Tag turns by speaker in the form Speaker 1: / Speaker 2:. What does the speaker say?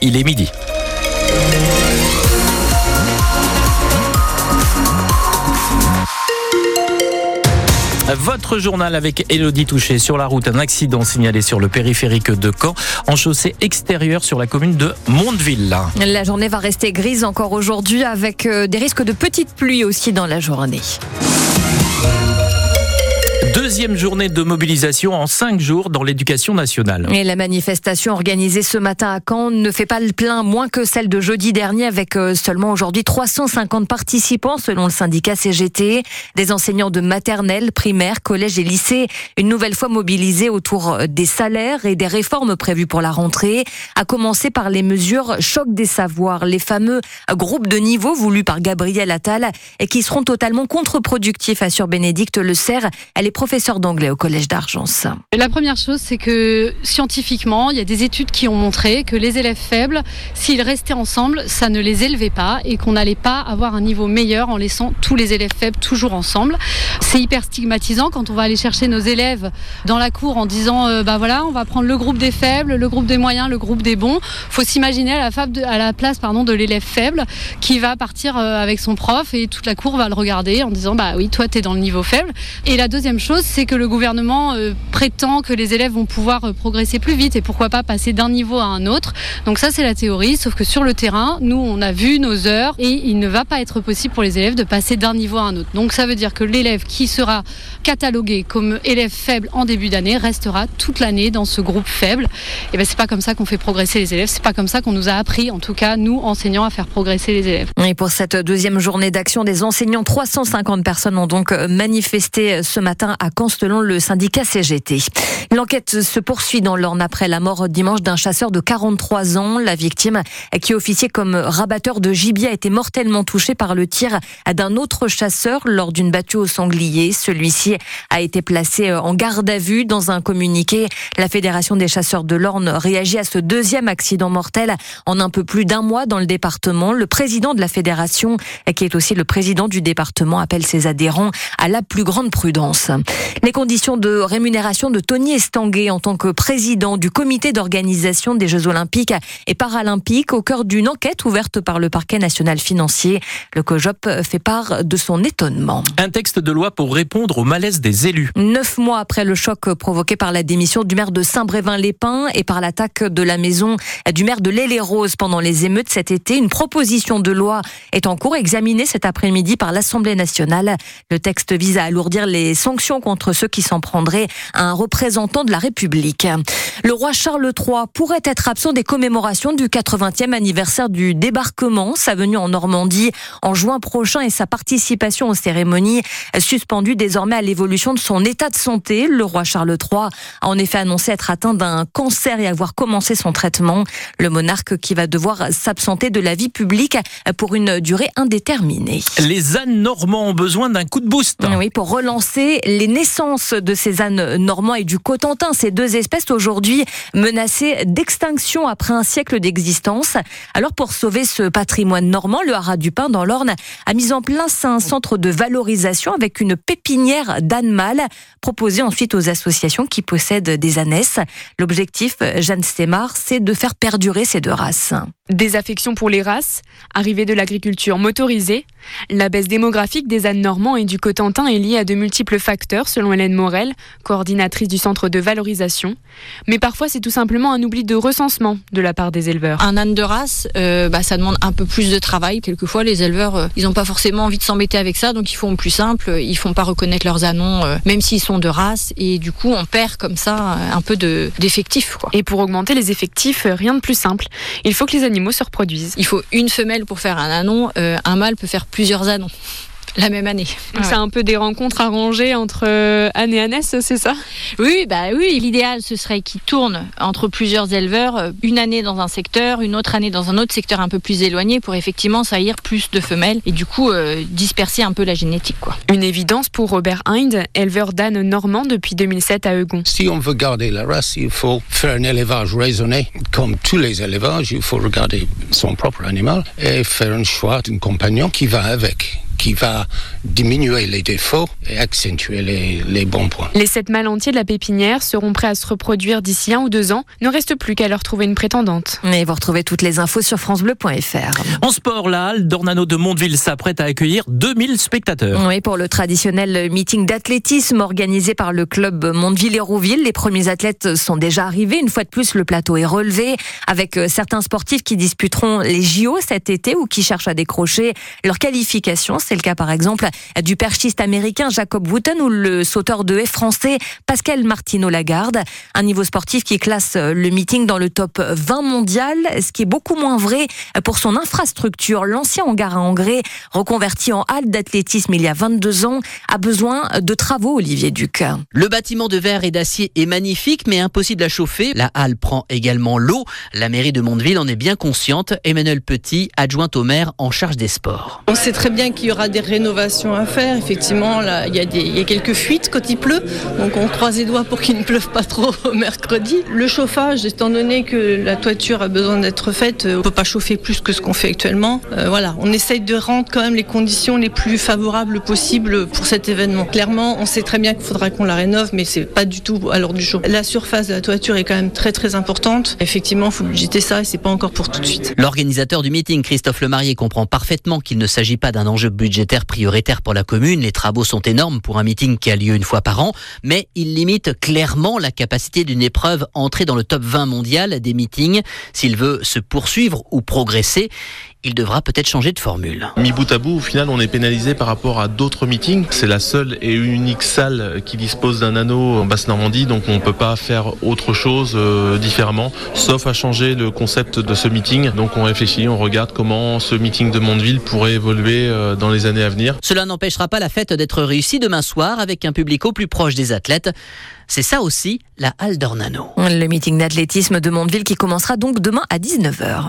Speaker 1: il est midi. Votre journal avec Elodie Touché sur la route. Un accident signalé sur le périphérique de Caen en chaussée extérieure sur la commune de Mondeville.
Speaker 2: La journée va rester grise encore aujourd'hui avec euh, des risques de petites pluies aussi dans la journée.
Speaker 1: Deuxième journée de mobilisation en cinq jours dans l'éducation nationale.
Speaker 2: Et la manifestation organisée ce matin à Caen ne fait pas le plein moins que celle de jeudi dernier avec euh, seulement aujourd'hui 350 participants selon le syndicat CGT. Des enseignants de maternelle, primaire, collège et lycée, une nouvelle fois mobilisés autour euh, des salaires et des réformes prévues pour la rentrée, à commencer par les mesures choc des savoirs, les fameux groupes de niveau voulus par Gabriel Attal et qui seront totalement contre-productifs, assure Bénédicte Le Serre. Elle est professeur d'anglais au Collège d'Argence.
Speaker 3: La première chose, c'est que scientifiquement, il y a des études qui ont montré que les élèves faibles, s'ils restaient ensemble, ça ne les élevait pas et qu'on n'allait pas avoir un niveau meilleur en laissant tous les élèves faibles toujours ensemble. C'est hyper stigmatisant quand on va aller chercher nos élèves dans la cour en disant euh, bah voilà, on va prendre le groupe des faibles, le groupe des moyens, le groupe des bons. Faut s'imaginer à la, de, à la place pardon de l'élève faible qui va partir euh, avec son prof et toute la cour va le regarder en disant bah oui, toi tu es dans le niveau faible. Et la deuxième chose c'est que le gouvernement euh, prétend que les élèves vont pouvoir euh, progresser plus vite et pourquoi pas passer d'un niveau à un autre. Donc ça, c'est la théorie, sauf que sur le terrain, nous, on a vu nos heures et il ne va pas être possible pour les élèves de passer d'un niveau à un autre. Donc ça veut dire que l'élève qui sera catalogué comme élève faible en début d'année restera toute l'année dans ce groupe faible. Et ben c'est pas comme ça qu'on fait progresser les élèves, c'est pas comme ça qu'on nous a appris, en tout cas nous enseignants, à faire progresser les élèves.
Speaker 2: Et pour cette deuxième journée d'action des enseignants, 350 personnes ont donc manifesté ce matin à le syndicat CGT. L'enquête se poursuit dans l'Orne après la mort dimanche d'un chasseur de 43 ans. La victime, qui officiait comme rabatteur de gibier, a été mortellement touchée par le tir d'un autre chasseur lors d'une battue au sanglier. Celui-ci a été placé en garde à vue. Dans un communiqué, la Fédération des chasseurs de l'Orne réagit à ce deuxième accident mortel en un peu plus d'un mois dans le département. Le président de la fédération, qui est aussi le président du département, appelle ses adhérents à la plus grande prudence. Les conditions de rémunération de Tony Estanguet en tant que président du comité d'organisation des Jeux Olympiques et Paralympiques au cœur d'une enquête ouverte par le parquet national financier. Le COJOP fait part de son étonnement.
Speaker 1: Un texte de loi pour répondre au malaise des élus.
Speaker 2: Neuf mois après le choc provoqué par la démission du maire de Saint-Brévin-les-Pins et par l'attaque de la maison du maire de l'Île-et-Rose pendant les émeutes cet été, une proposition de loi est en cours examinée cet après-midi par l'Assemblée nationale. Le texte vise à alourdir les sanctions contre ceux qui s'en prendraient à un représentant de la République. Le roi Charles III pourrait être absent des commémorations du 80e anniversaire du débarquement. Sa venue en Normandie en juin prochain et sa participation aux cérémonies suspendue désormais à l'évolution de son état de santé. Le roi Charles III a en effet annoncé être atteint d'un cancer et avoir commencé son traitement. Le monarque qui va devoir s'absenter de la vie publique pour une durée indéterminée.
Speaker 1: Les ânes normands ont besoin d'un coup de boost.
Speaker 2: Oui, pour relancer les naissance de ces ânes normands et du Cotentin, ces deux espèces aujourd'hui menacées d'extinction après un siècle d'existence. Alors pour sauver ce patrimoine normand, le Haras du Pin dans l'Orne a mis en place un centre de valorisation avec une pépinière d'ânes mâles proposée ensuite aux associations qui possèdent des ânesses. L'objectif, Jeanne Stemar, c'est de faire perdurer ces deux races.
Speaker 4: Des affections pour les races, arrivée de l'agriculture motorisée, la baisse démographique des ânes normands et du Cotentin est liée à de multiples facteurs, selon Hélène Morel, coordinatrice du centre de valorisation. Mais parfois, c'est tout simplement un oubli de recensement de la part des éleveurs.
Speaker 5: Un âne de race, euh, bah, ça demande un peu plus de travail. Quelquefois, les éleveurs, euh, ils n'ont pas forcément envie de s'embêter avec ça, donc ils font plus simple. Ils font pas reconnaître leurs anons, euh, même s'ils sont de race, et du coup, on perd comme ça un peu d'effectifs.
Speaker 4: et pour augmenter les effectifs, rien de plus simple. Il faut que les animaux se reproduisent.
Speaker 5: Il faut une femelle pour faire un anon, un mâle peut faire plusieurs anons la même année.
Speaker 4: C'est un peu des rencontres arrangées entre euh, Anne et Annès, c'est ça?
Speaker 5: Oui, bah oui. L'idéal, ce serait qu'ils tournent entre plusieurs éleveurs, euh, une année dans un secteur, une autre année dans un autre secteur un peu plus éloigné, pour effectivement saillir plus de femelles et du coup euh, disperser un peu la génétique. Quoi.
Speaker 4: Une évidence pour Robert Hind, éleveur d'ânes normand depuis 2007 à Eugon.
Speaker 6: Si on veut garder la race, il faut faire un élevage raisonné. Comme tous les élevages, il faut regarder son propre animal et faire un choix d'un compagnon qui va avec qui va diminuer les défauts et accentuer les, les bons points.
Speaker 4: Les sept mâles entiers de la pépinière seront prêts à se reproduire d'ici un ou deux ans. Ne reste plus qu'à leur trouver une prétendante.
Speaker 2: Et vous retrouvez toutes les infos sur francebleu.fr.
Speaker 1: En sport, la halle d'Ornano de Mondeville s'apprête à accueillir 2000 spectateurs.
Speaker 2: Oui, pour le traditionnel meeting d'athlétisme organisé par le club Mondeville-Hérouville. Les premiers athlètes sont déjà arrivés. Une fois de plus, le plateau est relevé avec euh, certains sportifs qui disputeront les JO cet été ou qui cherchent à décrocher leur qualification. C'est le cas par exemple du perchiste américain Jacob Wooten ou le sauteur de haie français Pascal Martino Lagarde. Un niveau sportif qui classe le meeting dans le top 20 mondial, ce qui est beaucoup moins vrai pour son infrastructure. L'ancien hangar à engrais, reconverti en halle d'athlétisme il y a 22 ans, a besoin de travaux, Olivier Duc.
Speaker 7: Le bâtiment de verre et d'acier est magnifique, mais impossible à chauffer. La halle prend également l'eau. La mairie de Mondeville en est bien consciente. Emmanuel Petit, adjointe au maire en charge des sports.
Speaker 8: On sait très bien qu'il y aura des rénovations à faire. Effectivement, là, il y, a quelques fuites quand il pleut. Donc on croise les doigts pour qu'il ne pleuve pas trop mercredi. Le chauffage, étant donné que la toiture a besoin d'être faite, on peut pas chauffer plus que ce qu'on fait actuellement. Euh, voilà, on essaye de rendre quand même les conditions les plus favorables possibles pour cet événement. Clairement, on sait très bien qu'il faudra qu'on la rénove, mais c'est pas du tout à l'ordre du jour. La surface de la toiture est quand même très très importante. Effectivement, il faut budgéter ça et c'est pas encore pour tout de suite.
Speaker 7: L'organisateur du meeting, Christophe Lemarié, comprend parfaitement qu'il ne s'agit pas d'un enjeu budgétaire prioritaire pour la commune. Les travaux sont énormes pour un meeting qui a lieu une fois par an, mais il limite clairement la capacité d'une épreuve entrée dans le top 20 mondial des meetings. S'il veut se poursuivre ou progresser, il devra peut-être changer de formule.
Speaker 9: Mi bout à bout, au final, on est pénalisé par rapport à d'autres meetings. C'est la seule et unique salle qui dispose d'un anneau en Basse-Normandie, donc on ne peut pas faire autre chose euh, différemment, sauf à changer le concept de ce meeting. Donc on réfléchit, on regarde comment ce meeting de Mondeville pourrait évoluer euh, dans les années à venir.
Speaker 7: Cela n'empêchera pas la fête d'être réussie demain soir avec un public au plus proche des athlètes. C'est ça aussi la halle d'Ornano.
Speaker 2: Le meeting d'athlétisme de Mondeville qui commencera donc demain à 19h.